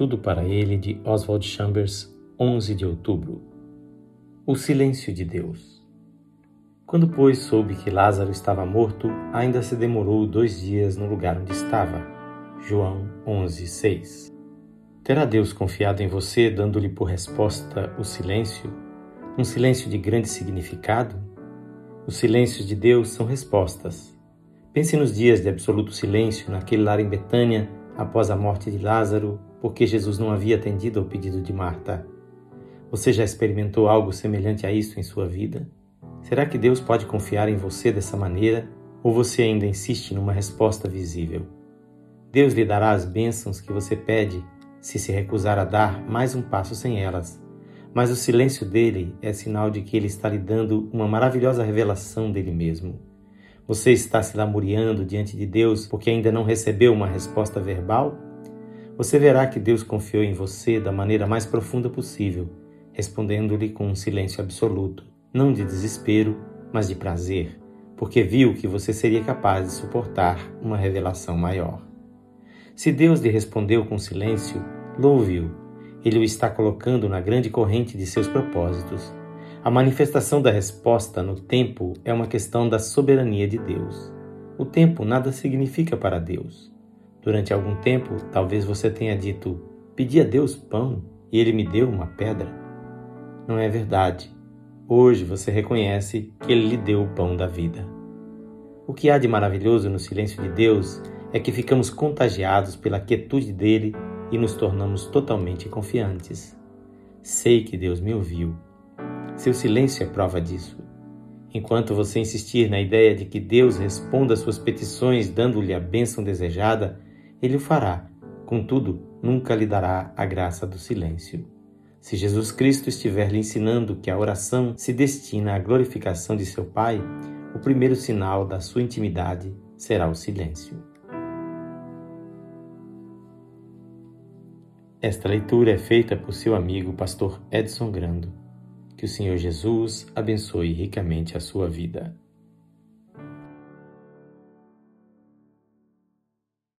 Tudo para Ele, de Oswald Chambers, 11 de outubro. O silêncio de Deus. Quando, pois, soube que Lázaro estava morto, ainda se demorou dois dias no lugar onde estava. João 11, 6. Terá Deus confiado em você, dando-lhe por resposta o silêncio? Um silêncio de grande significado? Os silêncios de Deus são respostas. Pense nos dias de absoluto silêncio naquele lar em Betânia, após a morte de Lázaro, porque Jesus não havia atendido ao pedido de Marta. Você já experimentou algo semelhante a isso em sua vida? Será que Deus pode confiar em você dessa maneira ou você ainda insiste numa resposta visível? Deus lhe dará as bênçãos que você pede se se recusar a dar mais um passo sem elas. Mas o silêncio dele é sinal de que ele está lhe dando uma maravilhosa revelação dele mesmo. Você está se lamuriando diante de Deus porque ainda não recebeu uma resposta verbal? Você verá que Deus confiou em você da maneira mais profunda possível, respondendo-lhe com um silêncio absoluto não de desespero, mas de prazer, porque viu que você seria capaz de suportar uma revelação maior. Se Deus lhe respondeu com silêncio, louve-o. Ele o está colocando na grande corrente de seus propósitos. A manifestação da resposta no tempo é uma questão da soberania de Deus. O tempo nada significa para Deus. Durante algum tempo, talvez você tenha dito: Pedi a Deus pão e ele me deu uma pedra. Não é verdade. Hoje você reconhece que Ele lhe deu o pão da vida. O que há de maravilhoso no silêncio de Deus é que ficamos contagiados pela quietude dele e nos tornamos totalmente confiantes. Sei que Deus me ouviu. Seu silêncio é prova disso. Enquanto você insistir na ideia de que Deus responda às suas petições dando-lhe a bênção desejada, ele o fará. Contudo, nunca lhe dará a graça do silêncio. Se Jesus Cristo estiver lhe ensinando que a oração se destina à glorificação de seu Pai, o primeiro sinal da sua intimidade será o silêncio. Esta leitura é feita por seu amigo pastor Edson Grando. Que o Senhor Jesus abençoe ricamente a sua vida.